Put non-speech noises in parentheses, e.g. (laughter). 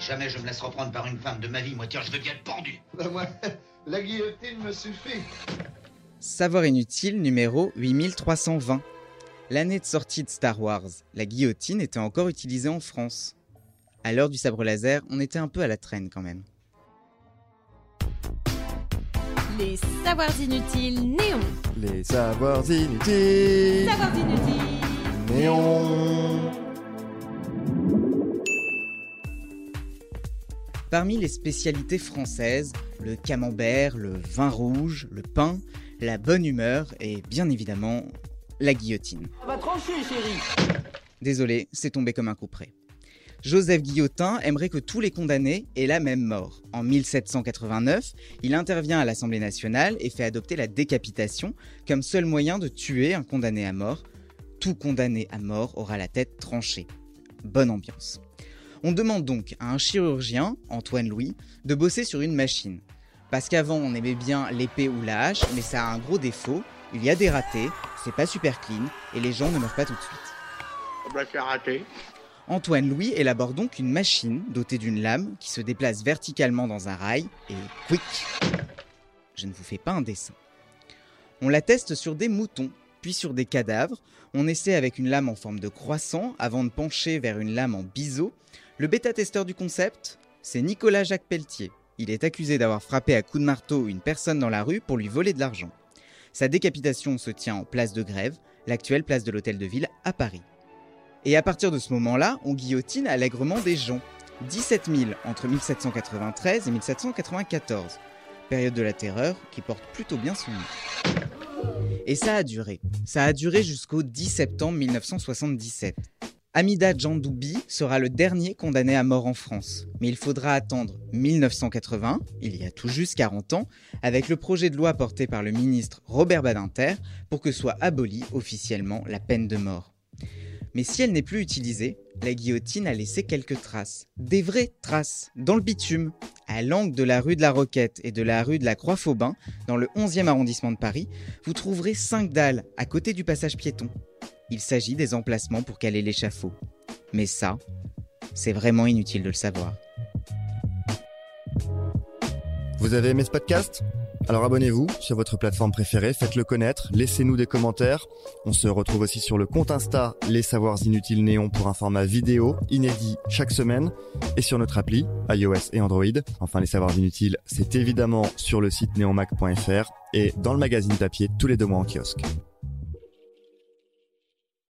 Si jamais je me laisse reprendre par une femme de ma vie, moi tiens, je veux bien être pendu. Bah moi, (laughs) la guillotine me suffit. Savoir inutile numéro 8320. L'année de sortie de Star Wars, la guillotine était encore utilisée en France. À l'heure du sabre laser, on était un peu à la traîne quand même. Les savoirs inutiles néons. Les savoirs inutiles. Savoirs inutiles. Néon. Parmi les spécialités françaises, le camembert, le vin rouge, le pain, la bonne humeur et bien évidemment la guillotine. Va trancher, chérie. Désolé, c'est tombé comme un coup près. Joseph Guillotin aimerait que tous les condamnés aient la même mort. En 1789, il intervient à l'Assemblée nationale et fait adopter la décapitation comme seul moyen de tuer un condamné à mort. Tout condamné à mort aura la tête tranchée. Bonne ambiance. On demande donc à un chirurgien, Antoine Louis, de bosser sur une machine. Parce qu'avant on aimait bien l'épée ou la hache, mais ça a un gros défaut, il y a des ratés, c'est pas super clean, et les gens ne meurent pas tout de suite. Bah, c'est raté. Antoine Louis élabore donc une machine dotée d'une lame qui se déplace verticalement dans un rail et quick Je ne vous fais pas un dessin. On la teste sur des moutons, puis sur des cadavres. On essaie avec une lame en forme de croissant avant de pencher vers une lame en biseau. Le bêta-testeur du concept, c'est Nicolas Jacques Pelletier. Il est accusé d'avoir frappé à coups de marteau une personne dans la rue pour lui voler de l'argent. Sa décapitation se tient en place de Grève, l'actuelle place de l'Hôtel de Ville à Paris. Et à partir de ce moment-là, on guillotine allègrement des gens. 17 000 entre 1793 et 1794. Période de la terreur qui porte plutôt bien son nom. Et ça a duré. Ça a duré jusqu'au 10 septembre 1977. Amida Djandoubi sera le dernier condamné à mort en France. Mais il faudra attendre 1980, il y a tout juste 40 ans, avec le projet de loi porté par le ministre Robert Badinter pour que soit abolie officiellement la peine de mort. Mais si elle n'est plus utilisée, la guillotine a laissé quelques traces. Des vraies traces, dans le bitume. À l'angle de la rue de la Roquette et de la rue de la Croix-Faubin, dans le 11e arrondissement de Paris, vous trouverez 5 dalles à côté du passage piéton. Il s'agit des emplacements pour caler l'échafaud. Mais ça, c'est vraiment inutile de le savoir. Vous avez aimé ce podcast? Alors abonnez-vous sur votre plateforme préférée, faites-le connaître, laissez-nous des commentaires. On se retrouve aussi sur le compte Insta Les Savoirs Inutiles Néon pour un format vidéo inédit chaque semaine et sur notre appli iOS et Android. Enfin, Les Savoirs Inutiles, c'est évidemment sur le site neonmac.fr et dans le magazine papier tous les deux mois en kiosque.